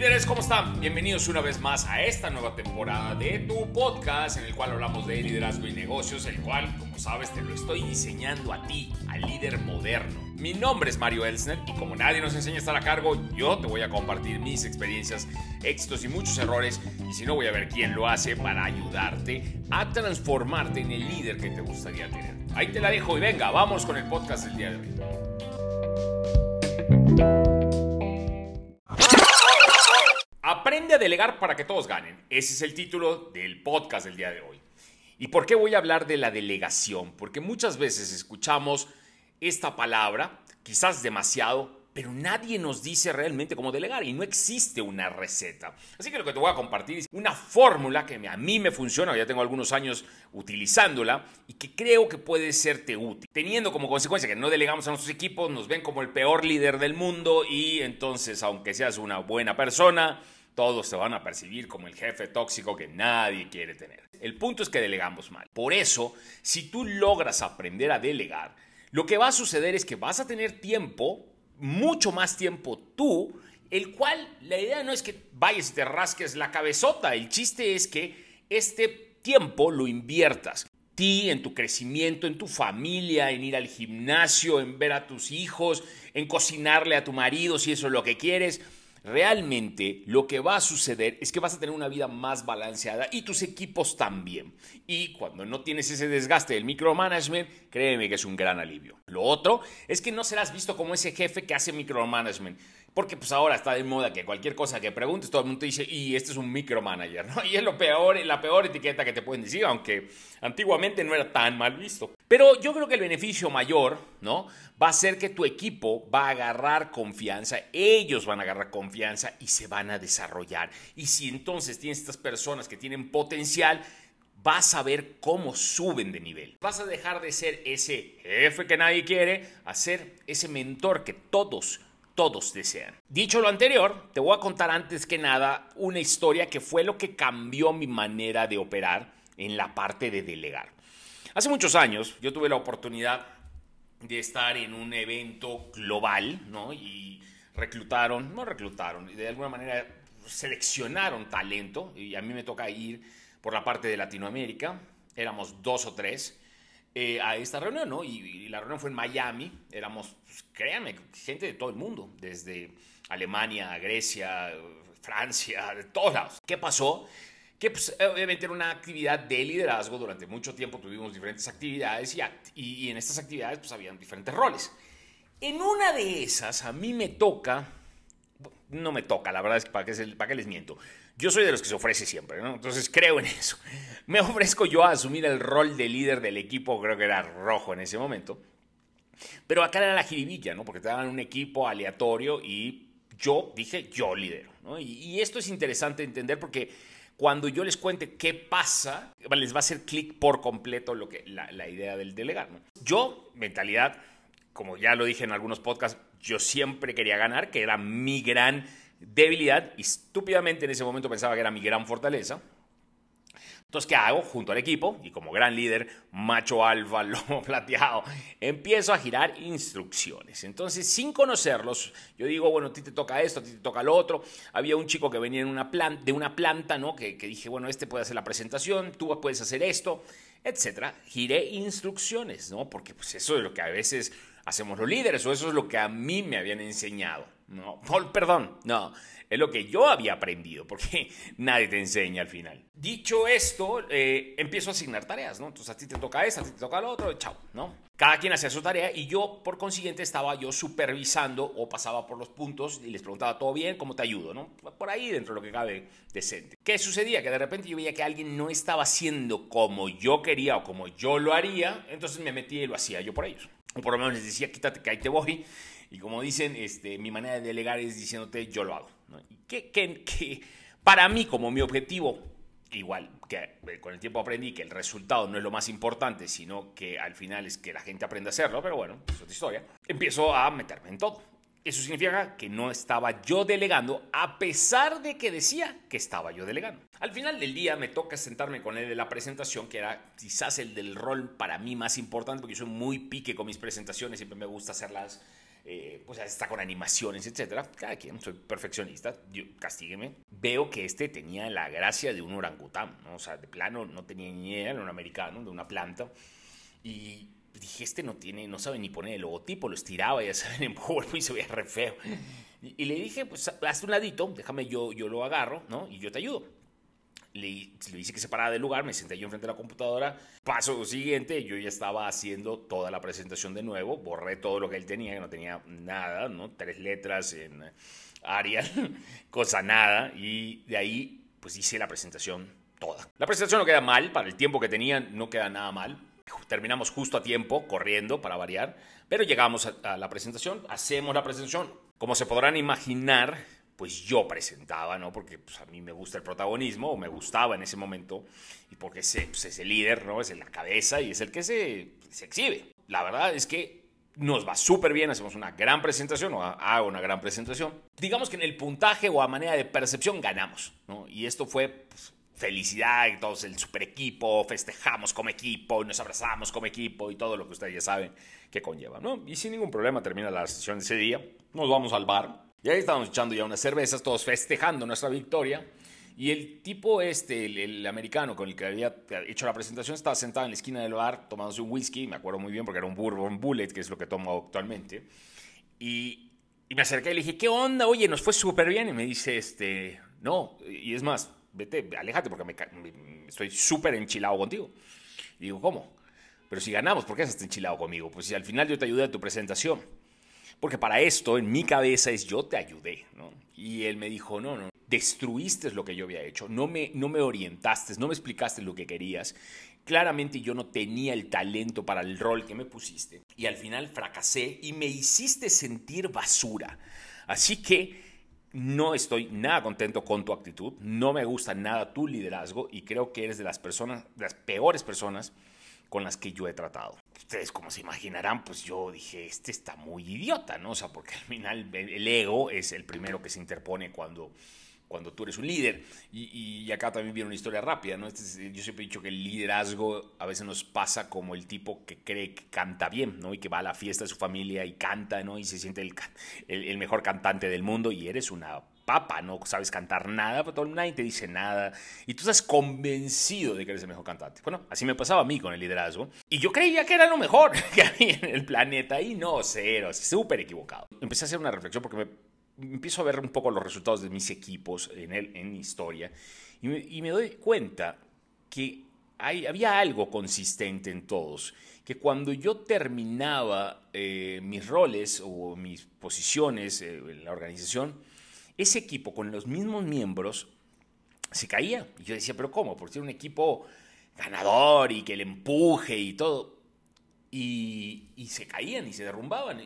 Líderes, ¿cómo están? Bienvenidos una vez más a esta nueva temporada de tu podcast en el cual hablamos de liderazgo y negocios, el cual, como sabes, te lo estoy diseñando a ti, al líder moderno. Mi nombre es Mario Elsner y como nadie nos enseña a estar a cargo, yo te voy a compartir mis experiencias, éxitos y muchos errores y si no voy a ver quién lo hace para ayudarte a transformarte en el líder que te gustaría tener. Ahí te la dejo y venga, vamos con el podcast del día de hoy. Aprende a delegar para que todos ganen. Ese es el título del podcast del día de hoy. ¿Y por qué voy a hablar de la delegación? Porque muchas veces escuchamos esta palabra, quizás demasiado, pero nadie nos dice realmente cómo delegar y no existe una receta. Así que lo que te voy a compartir es una fórmula que a mí me funciona, ya tengo algunos años utilizándola y que creo que puede serte útil. Teniendo como consecuencia que no delegamos a nuestros equipos, nos ven como el peor líder del mundo y entonces, aunque seas una buena persona, todos se van a percibir como el jefe tóxico que nadie quiere tener. El punto es que delegamos mal. Por eso, si tú logras aprender a delegar, lo que va a suceder es que vas a tener tiempo mucho más tiempo tú, el cual la idea no es que vayas y te rasques la cabezota, el chiste es que este tiempo lo inviertas. Ti, en tu crecimiento, en tu familia, en ir al gimnasio, en ver a tus hijos, en cocinarle a tu marido si eso es lo que quieres realmente lo que va a suceder es que vas a tener una vida más balanceada y tus equipos también. Y cuando no tienes ese desgaste del micromanagement, créeme que es un gran alivio. Lo otro es que no serás visto como ese jefe que hace micromanagement. Porque pues ahora está de moda que cualquier cosa que preguntes, todo el mundo te dice, y este es un micromanager, ¿no? Y es lo peor, la peor etiqueta que te pueden decir, aunque antiguamente no era tan mal visto. Pero yo creo que el beneficio mayor, ¿no? Va a ser que tu equipo va a agarrar confianza, ellos van a agarrar confianza y se van a desarrollar. Y si entonces tienes estas personas que tienen potencial, vas a ver cómo suben de nivel. Vas a dejar de ser ese jefe que nadie quiere a ser ese mentor que todos todos desean. Dicho lo anterior, te voy a contar antes que nada una historia que fue lo que cambió mi manera de operar en la parte de delegar. Hace muchos años yo tuve la oportunidad de estar en un evento global, ¿no? Y reclutaron, no reclutaron, de alguna manera seleccionaron talento y a mí me toca ir por la parte de Latinoamérica, éramos dos o tres, eh, a esta reunión, ¿no? Y, la reunión fue en Miami, éramos, pues, créanme, gente de todo el mundo, desde Alemania, Grecia, Francia, de todos lados. ¿Qué pasó? Que pues, obviamente era una actividad de liderazgo, durante mucho tiempo tuvimos diferentes actividades y, y en estas actividades pues habían diferentes roles. En una de esas a mí me toca, no me toca, la verdad es que para qué, para qué les miento, yo soy de los que se ofrece siempre, ¿no? Entonces creo en eso. Me ofrezco yo a asumir el rol de líder del equipo, creo que era rojo en ese momento. Pero acá era la jiribilla, ¿no? Porque te daban un equipo aleatorio y yo dije, yo lidero, ¿no? Y, esto es interesante entender porque cuando yo les cuente qué pasa, les va a hacer clic por completo lo que, la, la idea del delegar, ¿no? Yo, mentalidad, como ya lo dije en algunos podcasts, yo siempre quería ganar, que era mi gran debilidad y estúpidamente en ese momento pensaba que era mi gran fortaleza. Entonces, ¿qué hago? Junto al equipo y como gran líder, macho alfa, lomo plateado, empiezo a girar instrucciones. Entonces, sin conocerlos, yo digo, bueno, a ti te toca esto, a ti te toca lo otro. Había un chico que venía de una planta, ¿no? Que, que dije, bueno, este puede hacer la presentación, tú puedes hacer esto, etcétera. Giré instrucciones, ¿no? Porque pues eso es lo que a veces hacemos los líderes o eso es lo que a mí me habían enseñado. No, perdón, no, es lo que yo había aprendido, porque nadie te enseña al final. Dicho esto, eh, empiezo a asignar tareas, ¿no? Entonces a ti te toca esta, a ti te toca lo otro, chao, ¿no? Cada quien hacía su tarea y yo, por consiguiente, estaba yo supervisando o pasaba por los puntos y les preguntaba, ¿todo bien? ¿Cómo te ayudo? ¿no? Por ahí dentro de lo que cabe decente. ¿Qué sucedía? Que de repente yo veía que alguien no estaba haciendo como yo quería o como yo lo haría, entonces me metía y lo hacía yo por ellos. O por lo menos les decía, quítate que ahí te voy. Y como dicen, este, mi manera de delegar es diciéndote, yo lo hago. Y que, que, para mí, como mi objetivo, igual que eh, con el tiempo aprendí que el resultado no es lo más importante, sino que al final es que la gente aprende a hacerlo, pero bueno, es otra historia. Empiezo a meterme en todo. Eso significa que no estaba yo delegando a pesar de que decía que estaba yo delegando. Al final del día me toca sentarme con él de la presentación, que era quizás el del rol para mí más importante, porque yo soy muy pique con mis presentaciones, siempre me gusta hacerlas eh, pues está con animaciones, etcétera. Cada quien, soy perfeccionista, yo, castígueme. Veo que este tenía la gracia de un orangután, ¿no? O sea, de plano no tenía ni idea, era un americano, de una planta. Y dije, este no tiene, no sabe ni poner el logotipo, lo estiraba, ya saben, en PowerPoint y se veía re feo. Y, le dije, pues hazte un ladito, déjame yo, yo lo agarro, ¿no? Y yo te ayudo. Le, le hice que se parara del lugar, me senté yo enfrente de la computadora. Paso siguiente, yo ya estaba haciendo toda la presentación de nuevo, borré todo lo que él tenía, que no tenía nada, ¿no? Tres letras en Arial, cosa nada, y de ahí pues hice la presentación toda. La presentación no queda mal, para el tiempo que tenía no queda nada mal, terminamos justo a tiempo, corriendo para variar, pero llegamos a, la presentación, hacemos la presentación. Como se podrán imaginar, pues yo presentaba, ¿no? Porque pues, a mí me gusta el protagonismo, o me gustaba en ese momento, y porque ese, pues, es el líder, ¿no? Es la cabeza y es el que se, se exhibe. La verdad es que nos va súper bien, hacemos una gran presentación, o hago una gran presentación. Digamos que en el puntaje o a manera de percepción ganamos, ¿no? Y esto fue... Pues, felicidad y todos el super equipo, festejamos como equipo, nos abrazamos como equipo y todo lo que ustedes ya saben que conlleva, ¿no? Y sin ningún problema termina la sesión ese día, nos vamos al bar y ahí estábamos echando ya unas cervezas, todos festejando nuestra victoria. Y el tipo este, el, americano con el que había hecho la presentación, estaba sentado en la esquina del bar tomándose un whisky, me acuerdo muy bien porque era un Bourbon Bullet, que es lo que tomo actualmente. Y, y me acerqué y le dije, ¿qué onda? Oye, nos fue súper bien. Y me dice, este, no, y es más, vete, aléjate porque me, estoy súper enchilado contigo. Y digo, ¿cómo? Pero si ganamos, ¿por qué estás enchilado conmigo? Pues si al final yo te ayudé a tu presentación. Porque para esto, en mi cabeza, es yo te ayudé, ¿no? Y él me dijo, no, no, destruiste lo que yo había hecho, no me, no me orientaste, no me explicaste lo que querías. Claramente yo no tenía el talento para el rol que me pusiste. Y al final fracasé y me hiciste sentir basura. Así que no estoy nada contento con tu actitud, no me gusta nada tu liderazgo y creo que eres de las personas, de las peores personas con las que yo he tratado. Ustedes, como se imaginarán, pues yo dije, este está muy idiota, ¿no? O sea, porque al final el ego es el primero que se interpone cuando cuando tú eres un líder. Y, acá también viene una historia rápida, ¿no? Este yo siempre he dicho que el liderazgo a veces nos pasa como el tipo que cree que canta bien, ¿no? Y que va a la fiesta de su familia y canta, ¿no? Y se siente el, el, mejor cantante del mundo y eres una papa, no sabes cantar nada, pero nadie te dice nada. Y tú estás convencido de que eres el mejor cantante. Bueno, así me pasaba a mí con el liderazgo. Y yo creía que era lo mejor que había en el planeta. Y no, cero, súper equivocado. Empecé a hacer una reflexión porque me empiezo a ver un poco los resultados de mis equipos en, el, en historia y me, doy cuenta que hay, había algo consistente en todos, que cuando yo terminaba eh, mis roles o mis posiciones eh, en la organización, ese equipo con los mismos miembros se caía. Y yo decía, pero ¿cómo? Porque era un equipo ganador y que le empuje y todo. Y, y se caían y se derrumbaban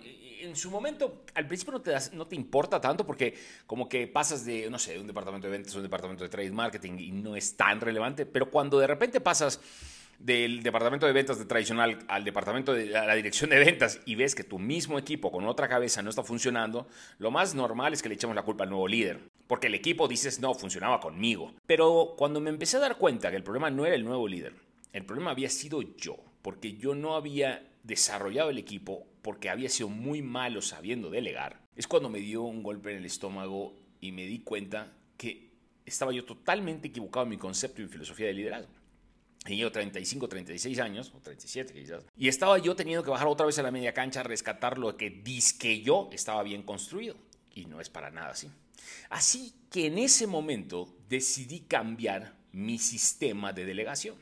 en su momento, al principio no te, no te importa tanto porque como que pasas de, no sé, un departamento de ventas a un departamento de trade marketing y no es tan relevante, pero cuando de repente pasas del departamento de ventas de tradicional al departamento de la dirección de ventas y ves que tu mismo equipo con otra cabeza no está funcionando, lo más normal es que le echemos la culpa al nuevo líder. Porque el equipo dices, no, funcionaba conmigo. Pero cuando me empecé a dar cuenta que el problema no era el nuevo líder, el problema había sido yo, porque yo no había desarrollado el equipo porque había sido muy malo sabiendo delegar, es cuando me dio un golpe en el estómago y me di cuenta que estaba yo totalmente equivocado en mi concepto y filosofía de liderazgo. Tenía 35, 36 años, o 37 quizás, y estaba yo teniendo que bajar otra vez a la media cancha a rescatar lo que que yo estaba bien construido. Y no es para nada así. Así que en ese momento decidí cambiar mi sistema de delegación.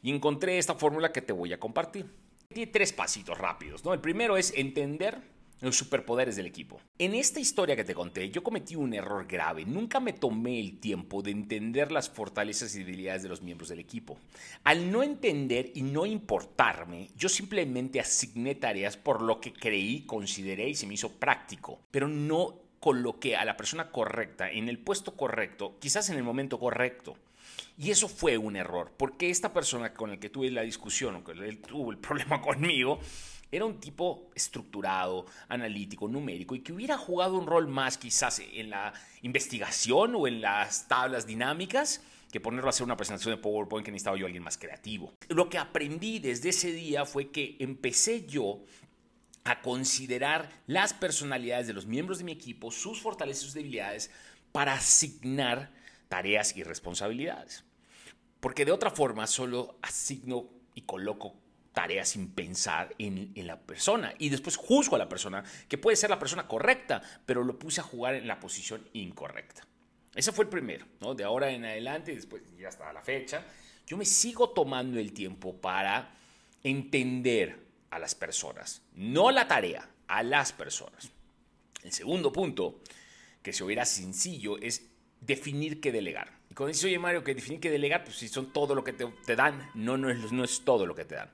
Y encontré esta fórmula que te voy a compartir. Tiene tres pasitos rápidos, ¿no? El primero es entender los superpoderes del equipo. En esta historia que te conté, yo cometí un error grave. Nunca me tomé el tiempo de entender las fortalezas y debilidades de los miembros del equipo. Al no entender y no importarme, yo simplemente asigné tareas por lo que creí, consideré y se me hizo práctico, pero no coloqué a la persona correcta en el puesto correcto, quizás en el momento correcto. Y eso fue un error, porque esta persona con la que tuve la discusión, o que él tuvo el problema conmigo, era un tipo estructurado, analítico, numérico, y que hubiera jugado un rol más quizás en la investigación o en las tablas dinámicas que ponerlo a hacer una presentación de PowerPoint que necesitaba yo alguien más creativo. Lo que aprendí desde ese día fue que empecé yo a considerar las personalidades de los miembros de mi equipo, sus fortalezas y sus debilidades, para asignar tareas y responsabilidades. Porque de otra forma solo asigno y coloco tareas sin pensar en, la persona y después juzgo a la persona, que puede ser la persona correcta, pero lo puse a jugar en la posición incorrecta. Ese fue el primero, ¿no? De ahora en adelante, después ya hasta la fecha, yo me sigo tomando el tiempo para entender a las personas, no la tarea, a las personas. El segundo punto, que se hubiera sencillo, es definir qué delegar. Y cuando dice, oye Mario, que definir qué delegar, pues si son todo lo que te, te dan, no, no es, no es todo lo que te dan.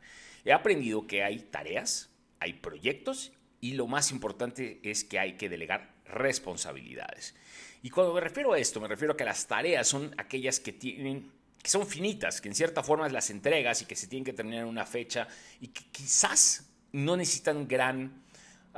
He aprendido que hay tareas, hay proyectos y lo más importante es que hay que delegar responsabilidades. Y cuando me refiero a esto, me refiero a que las tareas son aquellas que tienen que son finitas, que en cierta forma las entregas y que se tienen que terminar en una fecha y que quizás no necesitan gran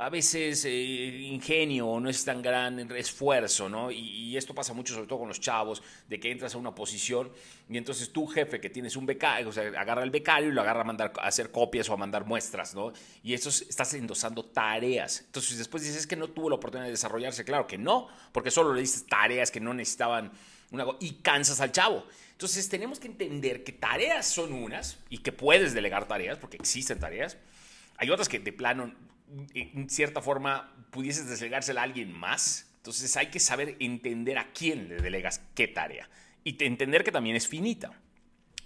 a veces eh, ingenio no es tan gran esfuerzo, ¿no? Y, esto pasa mucho, sobre todo con los chavos, de que entras a una posición y entonces tu jefe que tienes un becario, o sea, agarra el becario y lo agarra a mandar a hacer copias o a mandar muestras, ¿no? Y eso estás endosando tareas. Entonces después dices que no tuvo la oportunidad de desarrollarse, claro que no, porque solo le dices tareas que no necesitaban una y cansas al chavo. Entonces tenemos que entender que tareas son unas y que puedes delegar tareas, porque existen tareas. Hay otras que de plano en cierta forma pudieses delegársela a alguien más. Entonces hay que saber entender a quién le delegas qué tarea y entender que también es finita.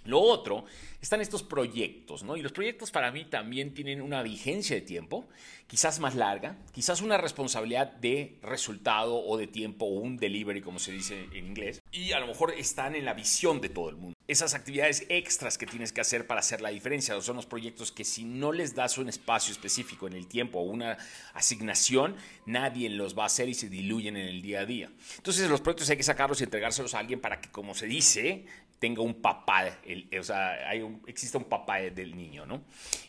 Lo otro, están estos proyectos, ¿no? Y los proyectos para mí también tienen una vigencia de tiempo, quizás más larga, quizás una responsabilidad de resultado o de tiempo o un delivery, como se dice en inglés, y a lo mejor están en la visión de todo el mundo esas actividades extras que tienes que hacer para hacer la diferencia. Son los proyectos que si no les das un espacio específico en el tiempo o una asignación, nadie los va a hacer y se diluyen en el día a día. Entonces los proyectos hay que sacarlos y entregárselos a alguien para que, como se dice, tenga un papá, o sea, hay un, exista un papá del niño, ¿no?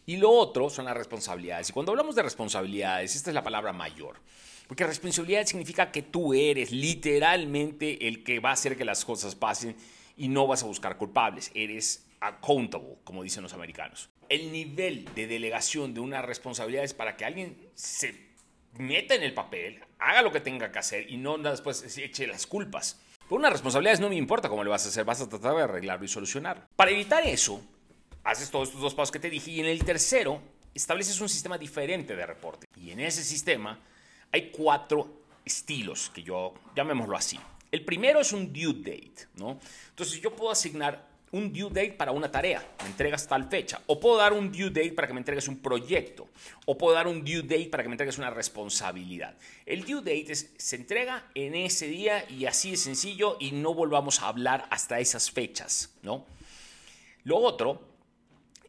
Y lo otro son las responsabilidades. Y cuando hablamos de responsabilidades, esta es la palabra mayor. Porque responsabilidad significa que tú eres literalmente el que va a hacer que las cosas pasen y no vas a buscar culpables, eres accountable, como dicen los americanos. El nivel de delegación de una responsabilidad es para que alguien se meta en el papel, haga lo que tenga que hacer y no después se eche las culpas. Por una responsabilidad no me importa cómo le vas a hacer, vas a tratar de arreglarlo y solucionarlo. Para evitar eso, haces todos estos dos pasos que te dije y en el tercero estableces un sistema diferente de reporte. Y en ese sistema hay cuatro estilos, que yo llamémoslo así. El primero es un due date, ¿no? Entonces yo puedo asignar un due date para una tarea, me entregas tal fecha, o puedo dar un due date para que me entregues un proyecto, o puedo dar un due date para que me entregues una responsabilidad. El due date se entrega en ese día y así es sencillo y no volvamos a hablar hasta esas fechas, ¿no? Lo otro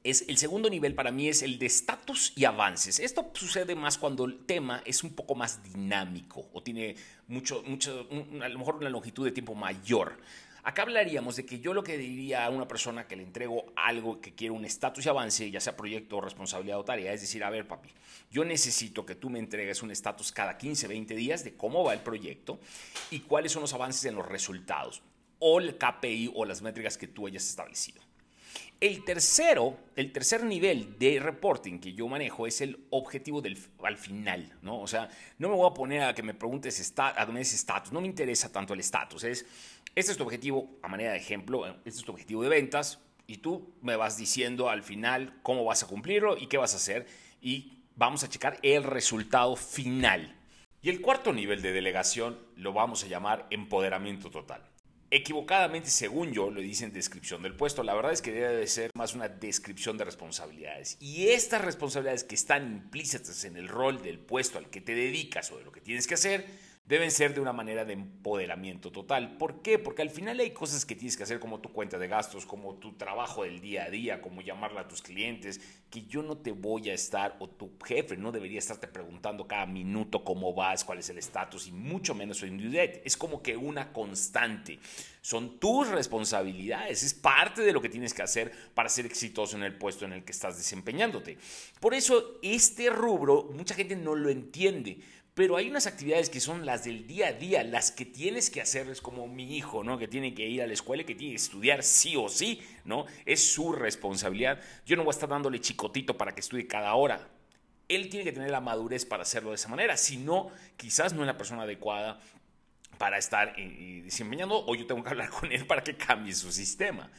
es el segundo nivel para mí es el de estatus y avances. Esto sucede más cuando el tema es un poco más dinámico o tiene mucho, mucho, a lo mejor una longitud de tiempo mayor. Acá hablaríamos de que yo lo que diría a una persona que le entrego algo que quiere un estatus y avance, ya sea proyecto, responsabilidad o tarea, es decir, a ver papi, yo necesito que tú me entregues un estatus cada 15, 20 días de cómo va el proyecto y cuáles son los avances en los resultados o el KPI o las métricas que tú hayas establecido. El tercero, el tercer nivel de reporting que yo manejo es el objetivo del, al final, ¿no? O sea, no me voy a poner a que me preguntes a me estatus, no me interesa tanto el estatus, es, este es tu objetivo, a manera de ejemplo, este es tu objetivo de ventas y tú me vas diciendo al final cómo vas a cumplirlo y qué vas a hacer y vamos a checar el resultado final. Y el cuarto nivel de delegación lo vamos a llamar empoderamiento total equivocadamente, según yo, lo dicen descripción del puesto. La verdad es que debe de ser más una descripción de responsabilidades. Y estas responsabilidades que están implícitas en el rol del puesto al que te dedicas o de lo que tienes que hacer, deben ser de una manera de empoderamiento total. ¿Por qué? Porque al final hay cosas que tienes que hacer como tu cuenta de gastos, como tu trabajo del día a día, como llamarle a tus clientes, que yo no te voy a estar, o tu jefe no debería estarte preguntando cada minuto cómo vas, cuál es el estatus, y mucho menos en due Es como que una constante. Son tus responsabilidades, es parte de lo que tienes que hacer para ser exitoso en el puesto en el que estás desempeñándote. Por eso este rubro mucha gente no lo entiende pero hay unas actividades que son las del día a día, las que tienes que hacer, es como mi hijo, ¿no? Que tiene que ir a la escuela y que tiene que estudiar sí o sí, ¿no? Es su responsabilidad. Yo no voy a estar dándole chicotito para que estudie cada hora. él tiene que tener la madurez para hacerlo de esa manera. Si no, quizás no es la persona adecuada para estar eh, eh, desempeñando o yo tengo que hablar con él para que cambie su sistema.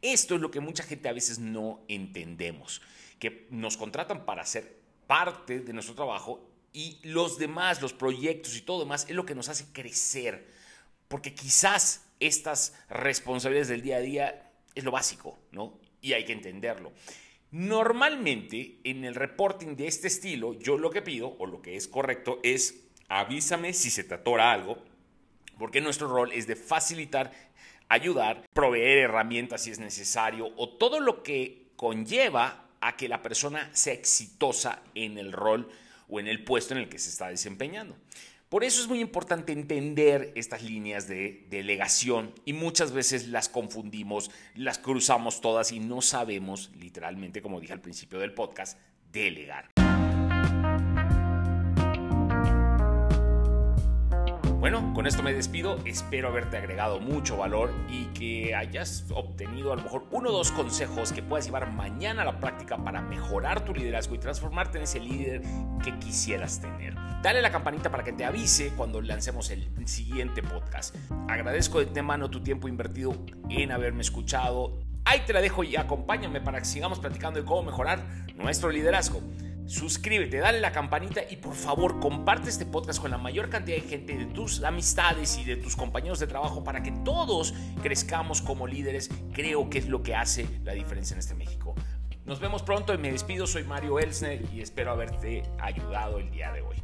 Esto es lo que mucha gente a veces no entendemos, que nos contratan para ser parte de nuestro trabajo y los demás, los proyectos y todo demás es lo que nos hace crecer, porque quizás estas responsabilidades del día a día es lo básico, ¿no? Y hay que entenderlo. Normalmente en el reporting de este estilo, yo lo que pido o lo que es correcto es avísame si se te atora algo, porque nuestro rol es de facilitar, ayudar, proveer herramientas si es necesario o todo lo que conlleva a que la persona sea exitosa en el rol o en el puesto en el que se está desempeñando. Por eso es muy importante entender estas líneas de delegación y muchas veces las confundimos, las cruzamos todas y no sabemos, literalmente, como dije al principio del podcast, delegar. Bueno, con esto me despido. Espero haberte agregado mucho valor y que hayas obtenido a lo mejor uno o dos consejos que puedas llevar mañana a la práctica para mejorar tu liderazgo y transformarte en ese líder que quisieras tener. Dale la campanita para que te avise cuando lancemos el siguiente podcast. Agradezco de mano tu tiempo invertido en haberme escuchado. Ahí te la dejo y acompáñame para que sigamos platicando de cómo mejorar nuestro liderazgo suscríbete, dale la campanita y por favor comparte este podcast con la mayor cantidad de gente de tus amistades y de tus compañeros de trabajo para que todos crezcamos como líderes. Creo que es lo que hace la diferencia en este México. Nos vemos pronto y me despido. Soy Mario Elsner y espero haberte ayudado el día de hoy.